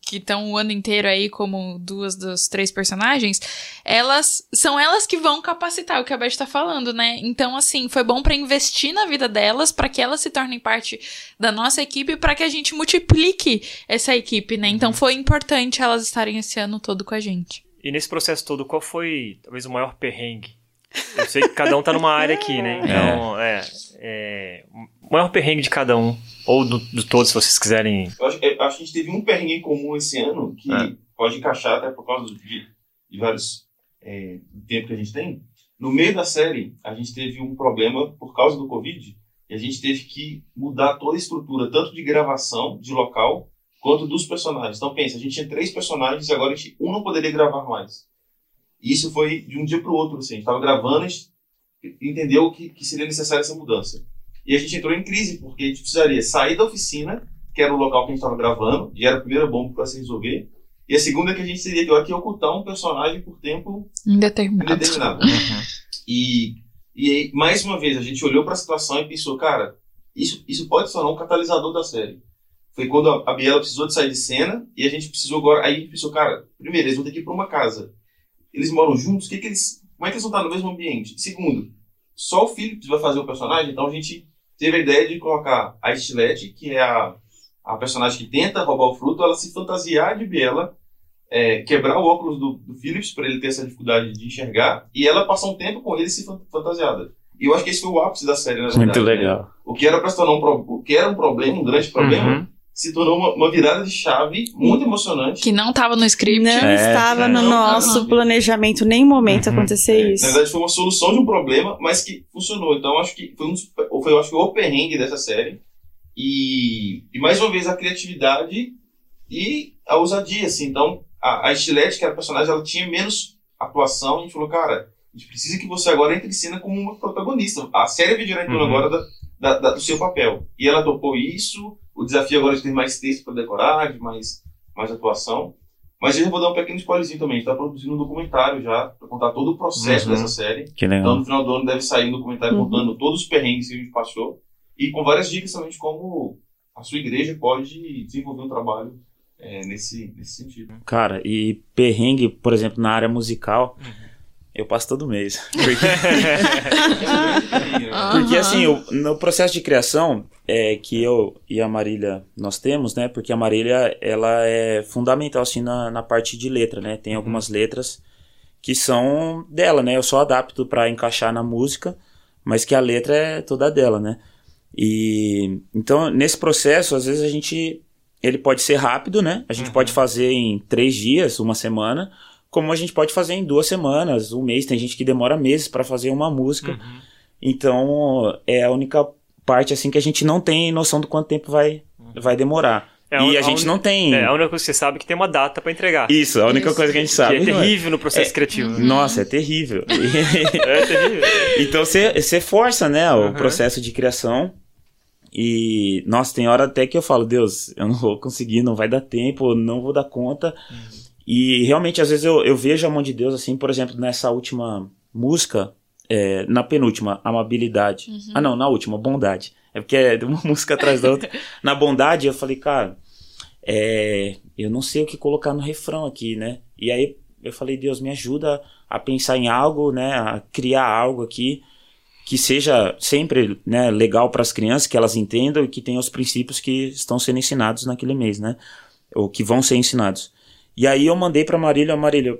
Que estão o ano inteiro aí como duas dos três personagens, elas são elas que vão capacitar o que a Beth tá falando, né? Então, assim, foi bom pra investir na vida delas, pra que elas se tornem parte da nossa equipe, pra que a gente multiplique essa equipe, né? Então, foi importante elas estarem esse ano todo com a gente. E nesse processo todo, qual foi talvez o maior perrengue? Eu sei que cada um tá numa área aqui, né? Então, é. é, o maior perrengue de cada um. Ou do, de todos, se vocês quiserem. Eu acho, eu acho que a gente teve um perrengue em comum esse ano que É. pode encaixar até por causa de, de vários é, do tempo que a gente tem. No meio da série, a gente teve um problema por causa do Covid e a gente teve que mudar toda a estrutura, tanto de gravação, de local, quanto dos personagens. Então, pensa, a gente tinha três personagens e agora a gente, um não poderia gravar mais. E isso foi de um dia para o outro. Assim, a gente estava gravando e a gente entendeu que, que seria necessária essa mudança. E a gente entrou em crise, porque a gente precisaria sair da oficina que era o local que a gente estava gravando, e era a primeira bomba para se resolver. E a segunda é que a gente teria agora que ocultar um personagem por tempo Indeterminado. indeterminado. E, e aí, mais uma vez, a gente olhou para a situação e pensou, cara, isso, isso pode se tornar um catalisador da série. Foi quando a, a Biela precisou de sair de cena e a gente precisou agora. Aí a gente pensou, cara, primeiro, eles vão ter que ir para uma casa. Eles moram juntos, que, que eles. Como é que eles vão estar no mesmo ambiente? Segundo, só o Phillips vai fazer o personagem, então a gente teve a ideia de colocar a Estilete, que é a, a personagem que tenta roubar o fruto, ela se fantasiar de Biela, é, quebrar o óculos do, do Phillips para ele ter essa dificuldade de enxergar, e ela passar um tempo com ele se fan- fantasiada. E eu acho que esse foi o ápice da série, na verdade. Muito né? legal. O que era para se tornar um o que era um problema, um grande problema, Uhum. Se tornou uma, uma virada de chave muito emocionante. Que não tava no script. Não É, estava é, no não, nosso planejamento, nem momento Uhum. acontecer É, isso. Na verdade, foi uma solução de um problema, mas que funcionou. Então, acho que foi, um foi eu acho que o perrengue dessa série. E, e mais uma vez, a criatividade e a ousadia. Assim. Então, a, a Estilete, que era a personagem, ela tinha menos atuação. E a gente falou, cara, a gente precisa que você agora entre em cena como uma protagonista. A série em torno Uhum. agora da, da- da- do seu papel. E ela topou isso. O desafio agora é de ter mais texto para decorar, de mais, mais atuação. Mas eu já vou dar um pequeno spoilerzinho também. A gente está produzindo um documentário já, para contar todo o processo Uhum. dessa série. Que Então, legal. no final do ano deve sair um documentário Uhum. contando todos os perrengues que a gente passou e com várias dicas também de como a sua igreja pode desenvolver um trabalho é, nesse, nesse sentido. Cara, e perrengue, por exemplo, na área musical, eu passo todo mês. Porque, porque assim, eu- no processo de criação é, que eu e a Marília nós temos, né? Porque a Marília, ela é fundamental, assim, na, na parte de letra, né? Tem algumas letras que são dela, né? Eu só adapto para encaixar na música, mas que a letra é toda dela, né? E então nesse processo, às vezes a gente ele pode ser rápido, né? A gente Uhum. pode fazer em três dias, uma semana, como a gente pode fazer em duas semanas, um mês. Tem gente que demora meses para fazer uma música. Uhum. Então é a única parte assim que a gente não tem noção do quanto tempo vai vai demorar. É e a, a gente uni- não tem É, a única coisa que você sabe é que tem uma data pra entregar. isso. A única Isso. coisa que a gente Que sabe. é não é? terrível no processo É. criativo. Nossa, é terrível. É terrível. Então você você força, né, o Uhum. processo de criação. E, nossa, tem hora até que eu falo, Deus, eu não vou conseguir, não vai dar tempo, não vou dar conta. E realmente, às vezes eu, eu vejo a mão de Deus, assim, por exemplo, nessa última música, é, na penúltima, Amabilidade. Ah, não, na última, Bondade. É porque é uma música atrás da outra. na Bondade, eu falei, cara, é, eu não sei o que colocar no refrão aqui, né? E aí eu falei, Deus, me ajuda a pensar em algo, né? A criar algo aqui que seja sempre né, legal para as crianças, que elas entendam e que tenha os princípios que estão sendo ensinados naquele mês, né? Ou que vão ser ensinados. E aí eu mandei para Marília, Marília,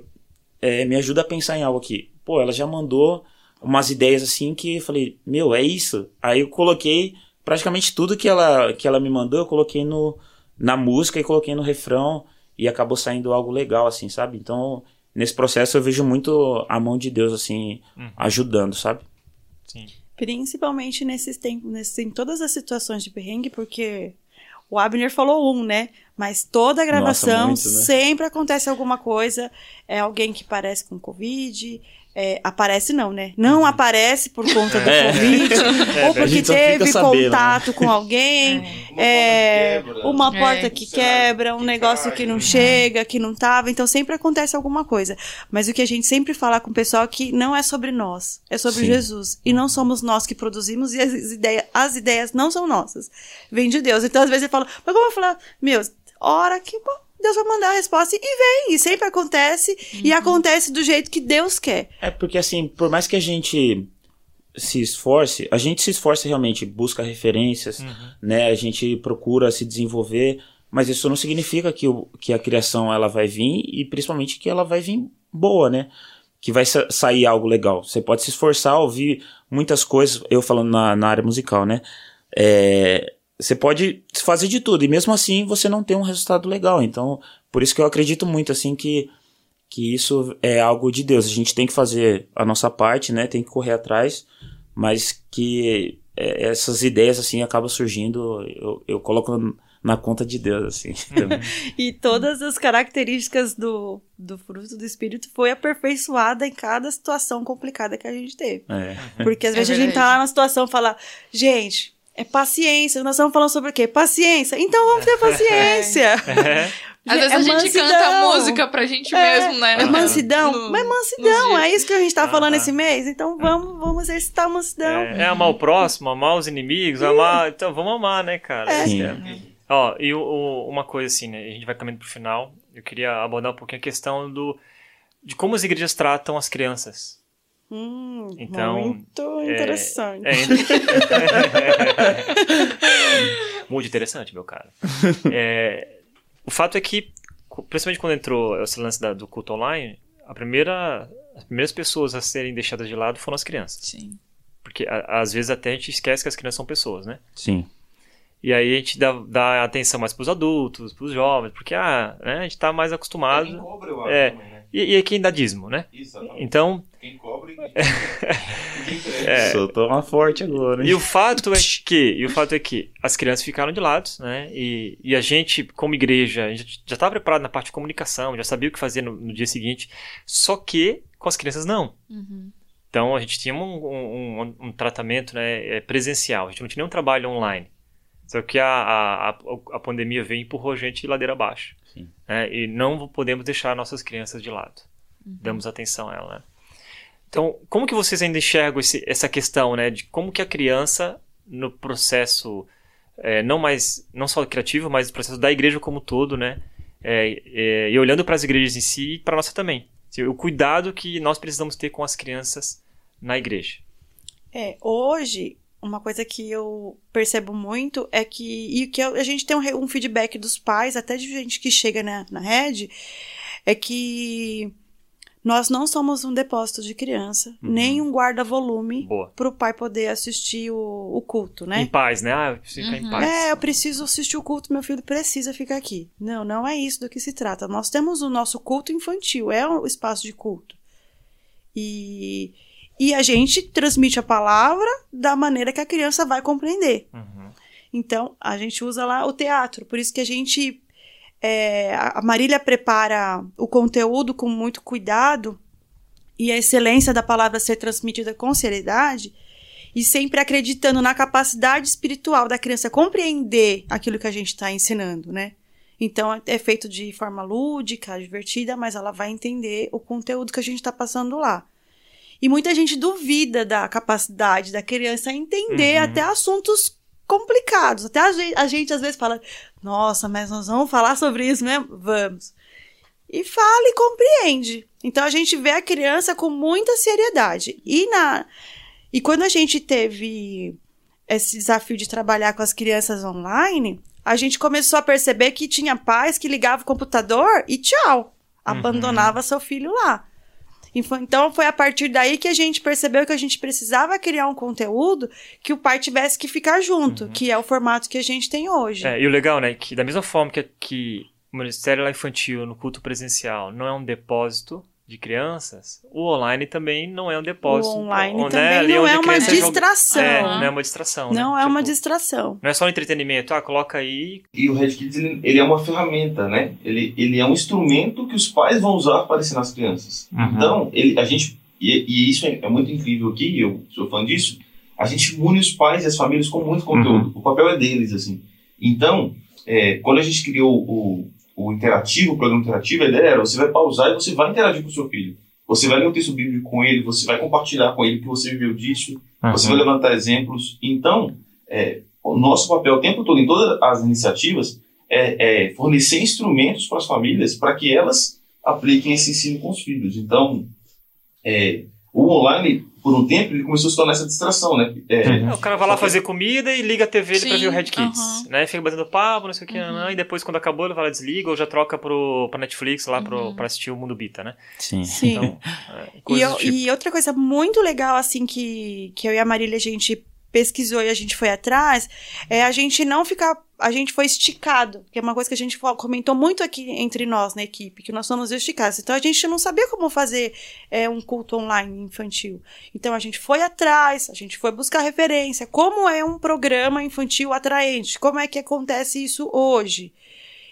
é, me ajuda a pensar em algo aqui. Pô, ela já mandou umas ideias assim que eu falei, meu, é isso. Aí eu coloquei praticamente tudo que ela, que ela me mandou, eu coloquei no, na música e coloquei no refrão e acabou saindo algo legal, assim, sabe? Então, nesse processo eu vejo muito a mão de Deus, assim, Uhum. ajudando, sabe? Sim. Principalmente nesses tempos, nesses, em todas as situações de perrengue, porque o Abner falou um, né? Mas toda a gravação muito, né? sempre acontece alguma coisa. É alguém que parece com Covid. É, aparece não, né? Não aparece por conta do É. Covid. É, ou porque teve sabendo, contato com alguém. Uma É, porta quebra, uma É. porta que quebra, um que negócio cai. que não chega, que não tava, então sempre acontece alguma coisa. Mas o que a gente sempre fala com o pessoal é que não é sobre nós, é sobre Sim. Jesus. E não somos nós que produzimos e as ideias, as ideias não são nossas. Vem de Deus. Então às vezes eu falo, mas como eu falar, meu, hora que bom, Deus vai mandar a resposta e vem, e sempre acontece, e acontece do jeito que Deus quer. É porque assim, por mais que a gente se esforce, a gente se esforça realmente, busca referências, Uhum. né? A gente procura se desenvolver, mas isso não significa que, o, que a criação ela vai vir e principalmente que ela vai vir boa, né? Que vai sa- sair algo legal. Você pode se esforçar, ouvir muitas coisas, eu falando na, na área musical, né? É, você pode fazer de tudo e mesmo assim você não tem um resultado legal. Então, por isso que eu acredito muito assim que que isso é algo de Deus. A gente tem que fazer a nossa parte, né? Tem que correr atrás, mas que é, essas ideias assim acabam surgindo, eu, eu coloco na conta de Deus assim. E todas as características do, do fruto do Espírito foi aperfeiçoada em cada situação complicada que a gente teve. É. Porque às É vezes a gente tá lá na situação e fala, gente, é paciência. Nós estamos falando sobre o quê? Paciência. Então vamos ter paciência. É. Às vezes É a gente mansidão. canta música pra gente É, mesmo, né? É mansidão. No- Mas mansidão, nos é isso que a gente tá falando Aham. esse mês. Então vamos, vamos exercitar a mansidão. É, é amar o próximo, amar os inimigos, amar. Então vamos amar, né, cara? É. Sim. Ó, e o- o- uma coisa assim, né? A gente vai caminhando pro final. Eu queria abordar um pouquinho a questão do de como as igrejas tratam as crianças. Hum, Então, muito interessante. É, muito interessante, meu cara. É, o fato é que, principalmente quando entrou esse lance da- do culto online, a primeira, as primeiras pessoas a serem deixadas de lado foram as crianças. Sim. Porque a- às vezes até a gente esquece que as crianças são pessoas, né? Sim. E aí a gente dá, dá atenção mais pros adultos, pros jovens, porque ah, né, a gente tá mais Quem acostumado. cobra, eu acho, É. também, né? E, e é quem dá dízimo, né? Exatamente. Então, Quem cobra e quem. É. Soltou uma forte agora. hein? E o fato é que, e o fato é que as crianças ficaram de lado, né? E, e a gente, como igreja, a gente já estava preparado na parte de comunicação, já sabia o que fazer no, no dia seguinte, só que com as crianças não. Uhum. Então a gente tinha um, um, um- um tratamento né, é, presencial, a gente não tinha nenhum trabalho online. Só que a, a, a, pandemia veio e empurrou a gente ladeira abaixo. Sim. né? E não podemos deixar nossas crianças de lado. Damos atenção a ela. Né? Então, como que vocês ainda enxergam esse, essa questão, né, de como que a criança no processo é, não mais não só criativo, mas no processo da igreja como um todo, né, é, é, e olhando para as igrejas em si e para a nossa também, o cuidado que nós precisamos ter com as crianças na igreja. É, hoje, uma coisa que eu percebo muito é que, e que a gente tem um, um feedback dos pais, até de gente que chega na, na rede, é que Nós não somos um depósito de criança, Uhum. nem um guarda-volume para o pai poder assistir o, o culto, né? Em paz, né? Ah, eu preciso ficar em Uhum. paz. É, eu preciso assistir o culto, meu filho precisa ficar aqui. Não, não é isso do que se trata. Nós temos o nosso culto infantil, é o espaço de culto. E, e a gente transmite a palavra da maneira que a criança vai compreender. Uhum. Então, a gente usa lá o teatro. Por isso que a gente. É, a Marília prepara o conteúdo com muito cuidado e a excelência da palavra ser transmitida com seriedade e sempre acreditando na capacidade espiritual da criança compreender aquilo que a gente está ensinando, né? Então, é- é feito de forma lúdica, divertida, mas ela vai entender o conteúdo que a gente está passando lá. E muita gente duvida da capacidade da criança entender Uhum. até assuntos complicados. Até a gente, a gente às vezes fala, nossa, mas nós vamos falar sobre isso mesmo? Vamos. E fala e compreende. Então a gente vê a criança com muita seriedade. E, na, e quando a gente teve esse desafio de trabalhar com as crianças online, a gente começou a perceber que tinha pais que ligavam o computador e tchau. Abandonava seu filho lá. Então foi a partir daí que a gente percebeu que a gente precisava criar um conteúdo que o pai tivesse que ficar junto, que é o formato que a gente tem hoje. É, e o legal, né, que da mesma forma que, que o Ministério Infantil no culto presencial não é um depósito de crianças, o online também não é um depósito. o online né, também ali não é uma criança joga- distração. É, não é uma distração. Não né? é uma Tipo, distração. Não é só um entretenimento, ah, coloca aí. E o Red Kids, ele, ele é uma ferramenta, né? Ele, ele é um instrumento que os pais vão usar para ensinar as crianças. Uhum. Então, ele, a gente, e, e isso é, é muito incrível aqui, eu sou fã disso, a gente une os pais e as famílias com muito conteúdo. O papel é deles, assim. Então, é, quando a gente criou o, o interativo, o programa interativo, a ideia era, você vai pausar e você vai interagir com o seu filho. Você vai ler um texto bíblico com ele, você vai compartilhar com ele o que você viveu disso, você vai levantar exemplos. Então, é, o nosso papel o tempo todo em todas as iniciativas é, é fornecer instrumentos para as famílias para que elas apliquem esse ensino com os filhos. Então, é, o online, por um tempo, ele começou a se tornar essa distração, né? É, Uhum. O cara vai lá fazer comida e liga a TV dele pra Sim, ver o Red Kids. Né? Fica batendo papo, não sei o que, Uhum. e depois, quando acabou, ele vai lá, desliga ou já troca pro, pra Netflix lá pro, Uhum. pra assistir o Mundo Bita, né? Sim. Sim. Então, é, E, eu- tipo. e outra coisa muito legal, assim, que, que eu e a Marília a gente pesquisou e a gente foi atrás, é a gente não ficar. A gente foi esticado, que é uma coisa que a gente comentou muito aqui entre nós na equipe, que nós somos esticados. Então a gente não sabia como fazer é, um culto online infantil. Então a gente foi atrás, a gente foi buscar referência. Como é um programa infantil atraente? Como é que acontece isso hoje?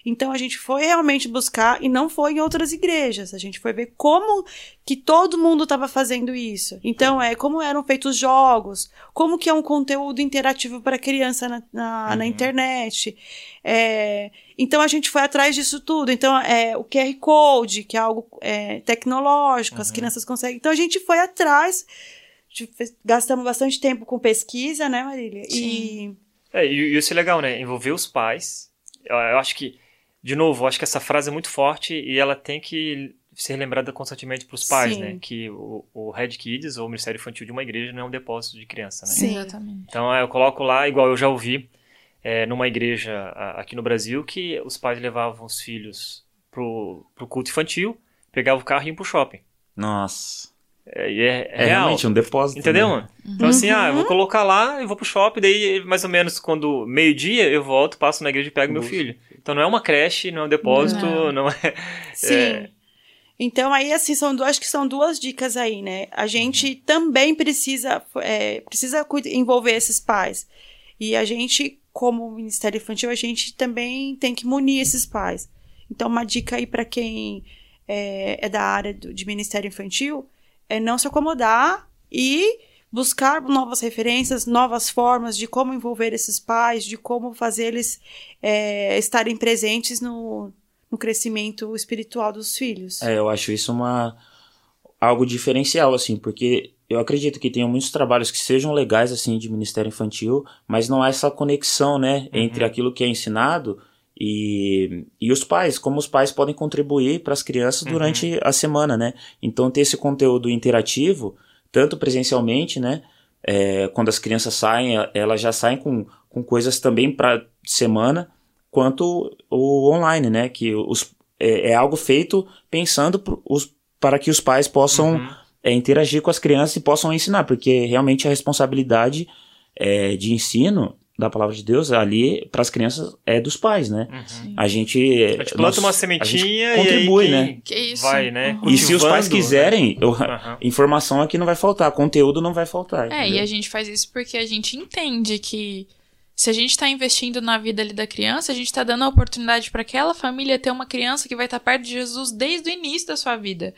Então a gente foi realmente buscar e não foi em outras igrejas. A gente foi ver como que todo mundo estava fazendo isso. Então é como eram feitos jogos, como que é um conteúdo interativo para criança na, na, na Uhum. internet. É, então a gente foi atrás disso tudo. Então é o QR Code, que é algo é, tecnológico, as Uhum. crianças conseguem. Então a gente foi atrás. Gastamos bastante tempo com pesquisa, né, Marília? Sim. É, e, e isso é legal, né? Envolver os pais. Eu acho que, de novo, acho que essa frase é muito forte e ela tem que ser lembrada constantemente para os pais, Sim. né? Que o, o Red Kids, ou o Ministério Infantil de uma igreja, não é um depósito de criança, né? Sim. Exatamente. Então é, eu coloco lá, igual eu já ouvi é, numa igreja aqui no Brasil, que os pais levavam os filhos pro, pro culto infantil, pegavam o carro e iam pro shopping. Nossa. É, e é, É, real. realmente um depósito. Entendeu? né? Então assim, ah, eu vou Uhum. colocar lá, eu vou pro shopping, daí mais ou menos quando meio-dia eu volto, passo na igreja e pego meu filho. Então não é uma creche, não é um depósito, Não. não, é... Sim. É. Então, aí, assim, são duas, acho que são duas dicas aí, né? A gente também precisa, é, precisa envolver esses pais. E a gente, como Ministério Infantil, a gente também tem que munir esses pais. Então, uma dica aí para quem é, é da área do- de Ministério Infantil é não se acomodar e buscar novas referências, novas formas de como envolver esses pais, de como fazer eles é, estarem presentes no, no crescimento espiritual dos filhos. É, eu acho isso uma algo diferencial, assim, porque eu acredito que tenham muitos trabalhos que sejam legais, assim, de Ministério Infantil, mas não há essa conexão, né, entre Uhum. aquilo que é ensinado e, e os pais, como os pais podem contribuir para as crianças Uhum. durante a semana, né? Então, ter esse conteúdo interativo, tanto presencialmente, né, é, quando as crianças saem, elas já saem com, com coisas também para semana, quanto o online, né, que os, é, é algo feito pensando os para que os pais possam Uhum. é, interagir com as crianças e possam ensinar, porque realmente a responsabilidade é, de ensino da palavra de Deus ali para as crianças é dos pais, né? Uhum. A gente, A gente planta nós- uma sementinha contribui, e aí né? Que isso. vai, né? Uhum. E se os pais cultivando, quiserem, eu- Aham. informação aqui não vai faltar, conteúdo não vai faltar. É, e entendeu? a gente faz isso porque a gente entende que se a gente está investindo na vida ali da criança, a gente está dando a oportunidade para aquela família ter uma criança que vai estar perto de Jesus desde o início da sua vida.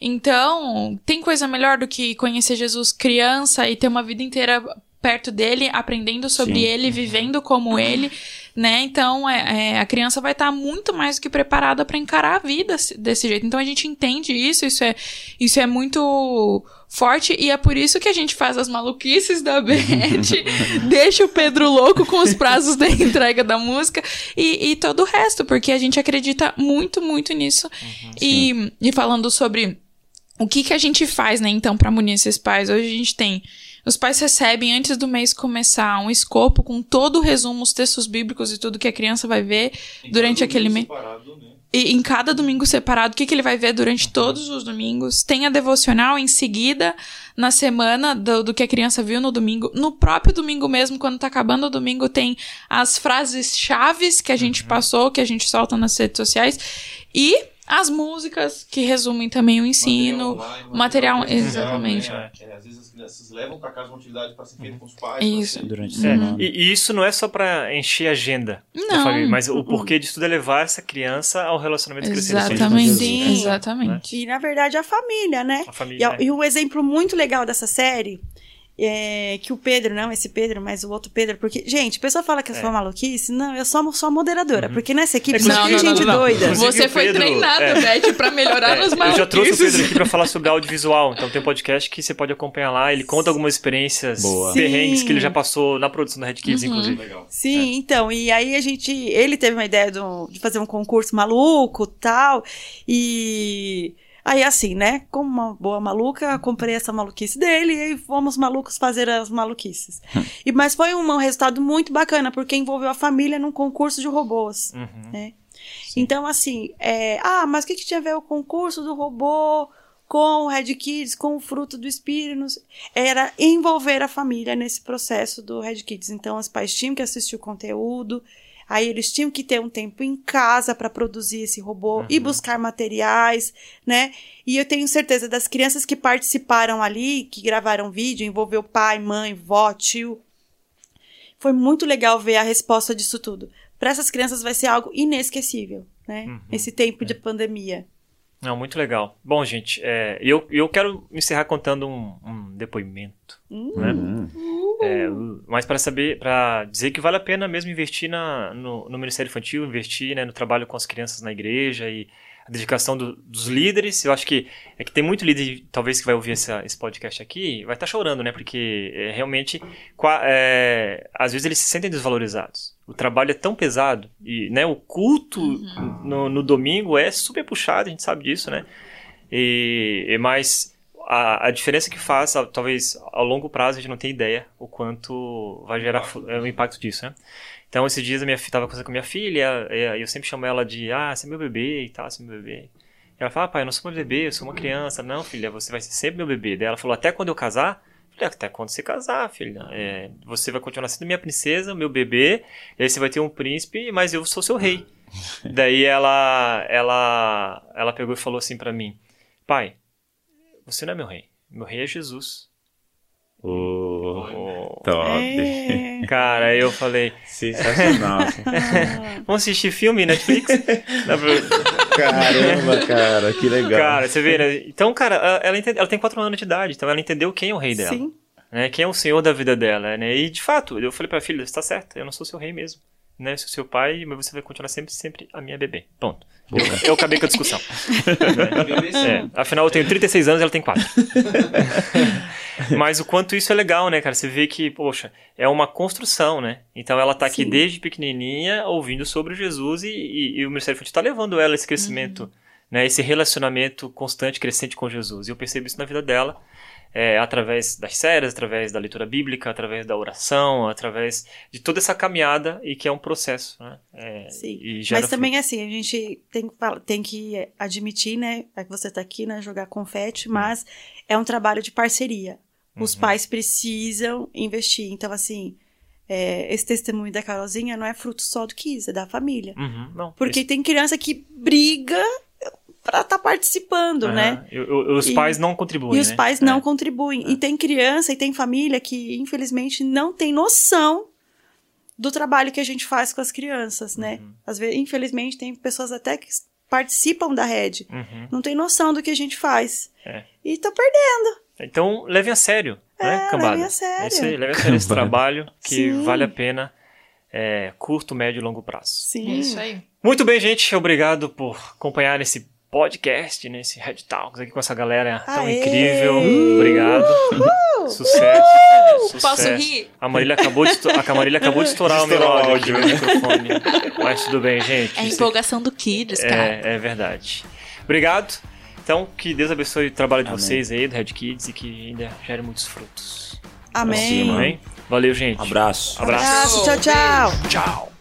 Então, tem coisa melhor do que conhecer Jesus criança e ter uma vida inteira perto dele, aprendendo sobre Sim. ele, vivendo como ele, né? Então, é, é, a criança vai estar muito mais do que preparada para encarar a vida se- desse jeito. Então, a gente entende isso, isso é, isso é muito forte e é por isso que a gente faz as maluquices da Beth, deixa o Pedro louco com os prazos da entrega da música e, e todo o resto, porque a gente acredita muito, muito nisso. e, e falando sobre o que, que a gente faz, né, então, para munir esses pais, hoje a gente tem. Os pais recebem, antes do mês começar, um escopo com todo o resumo, os textos bíblicos e tudo que a criança vai ver durante aquele mês. Né? E em cada domingo separado, o que, que ele vai ver durante todos os domingos. Tem a devocional em seguida, na semana, do, do que a criança viu no domingo. No próprio domingo mesmo, quando tá acabando o domingo, tem as frases chaves que a gente passou, que a gente solta nas redes sociais. E as músicas que resumem também o ensino. online, material- presencial, exatamente. né? É, às vezes as crianças levam para casa uma atividade para ser feita com os pais. Isso. Durante É, semana. e, e isso não é só pra encher a agenda da Não. família, mas o porquê disso tudo é levar essa criança ao relacionamento crescente. Exatamente. Sim. Exatamente. E na verdade a família, né? A E, família. e um exemplo muito legal dessa série é que o Pedro, não esse Pedro, mas o outro Pedro, porque, gente, a pessoa fala que eu sou É. maluquice, não, eu sou só moderadora, porque nessa equipe É, só não, tem não, gente não, não. doida. Você o foi Pedro- treinada, é. Beth, pra melhorar É, nos eu já trouxe o maluquices. Pedro aqui pra falar sobre audiovisual, então tem um podcast que você pode acompanhar lá. Ele conta algumas experiências Boa. perrengues Sim. que ele já passou na produção da Red Kids, Uhum. inclusive. Legal. Sim, então, e aí a gente, ele teve uma ideia do- de fazer um concurso maluco, tal, e aí assim, né, como uma boa maluca, comprei essa maluquice dele e fomos malucos fazer as maluquices. e mas foi um resultado muito bacana porque envolveu a família num concurso de robôs. Uhum. Então, assim, é, ah, mas o que, que tinha a ver o concurso do robô com o Red Kids, com o fruto do espírito? Era envolver a família nesse processo do Red Kids. Então, os pais tinham que assistir o conteúdo, aí eles tinham que ter um tempo em casa para produzir esse robô e buscar materiais, né? E eu tenho certeza das crianças que participaram ali, que gravaram vídeo, envolveu pai, mãe, vó, tio. Foi muito legal ver a resposta disso tudo. Para essas crianças vai ser algo inesquecível, né? Uhum. Esse tempo de pandemia. Não, muito legal. Bom, gente, é, eu, eu quero encerrar contando um, um depoimento. Hum. Né? Uhum. É, mas para saber, para dizer que vale a pena mesmo investir na, no, no Ministério Infantil, investir né, no trabalho com as crianças na igreja e dedicação do- dos líderes. Eu acho que é que tem muito líder, talvez, que vai ouvir essa- esse podcast aqui, vai estar chorando, né? Porque é, realmente, é, às vezes eles se sentem desvalorizados. O trabalho é tão pesado e né, o culto no, no domingo é super puxado, a gente sabe disso, né? E, e mas a, a diferença que faz, a- talvez ao longo prazo a gente não tem ideia o quanto vai gerar é, o impacto disso, né? Então, esses dias eu minha, fi- tava conversando com minha filha, e eu sempre chamo ela de, ah, você é meu bebê e tal, você é meu bebê. E ela fala, ah, pai, eu não sou meu bebê, eu sou uma criança. Não, filha, você vai ser sempre meu bebê. Daí ela falou, até quando eu casar? Eu falei, até quando você casar, filha. É, você vai continuar sendo minha princesa, meu bebê, e aí você vai ter um príncipe, mas eu sou seu rei. Daí ela, ela, ela pegou e falou assim pra mim, pai, você não é meu rei, meu rei é Jesus. Oh, Oh. top. É. Cara, eu falei, Sensacional. Vamos assistir filme Netflix? Caramba, cara, que legal. Cara, você vê, né? Então, cara, ela, entende- ela tem 4 anos de idade, então ela entendeu quem é o rei dela. Sim. Né? Quem é o senhor da vida dela, né? E, de fato, eu falei pra filha, você tá certo, eu não sou seu rei mesmo. Né? Sou seu pai, mas você vai continuar sempre, sempre a minha bebê. Ponto. Eu, eu acabei com a discussão. É, afinal, eu tenho 36 anos e ela tem 4. Mas o quanto isso é legal, né, cara? Você vê que, poxa, é uma construção, né? Então ela tá aqui Sim. desde pequenininha ouvindo sobre Jesus e, e- e o Ministério Infantil tá levando ela a esse crescimento, né? Esse relacionamento constante, crescente com Jesus. E eu percebo isso na vida dela. é, através das séries, através da leitura bíblica, através da oração, através de toda essa caminhada e que é um processo, né? É, Sim. Mas também, fruto. assim, a gente tem, tem que admitir, né? É que você tá aqui, né? Jogar confete, mas é um trabalho de parceria. Os Uhum. pais precisam investir. Então, assim, é, esse testemunho da Carolzinha não é fruto só do Kiss, é da família. Uhum, não, Porque isso- tem criança que briga pra estar participando, Aham. né? E- os E- pais não contribuem, E os né? pais É. não contribuem. E tem criança e tem família que, infelizmente, não tem noção do trabalho que a gente faz com as crianças, né? Uhum. Às vezes, infelizmente, tem pessoas até que participam da rede, Uhum. não tem noção do que a gente faz. É. E tá perdendo. Então, levem a sério, né, É, cambada? levem a sério. Esse, levem a sério esse trabalho que Sim. vale a pena é, curto, médio e longo prazo. Sim. É isso aí. Muito bem, gente. Obrigado por acompanhar esse podcast, nesse Red Talks aqui com essa galera tão Aê! incrível. Obrigado. Sucesso. Sucesso. Posso rir? A Marília acabou de, a Marília acabou de estourar, Estourar o o meu áudio áudio, no microfone. Mas tudo bem, gente. É a empolgação do Kids, cara. é, é verdade. Obrigado. Então, que Deus abençoe o trabalho de Amém. vocês aí, do Red Kids, e que ainda gere muitos frutos. Amém. cima. Amém? Valeu, gente. Abraço. Abraço. Abraço. Tchau, tchau. Tchau.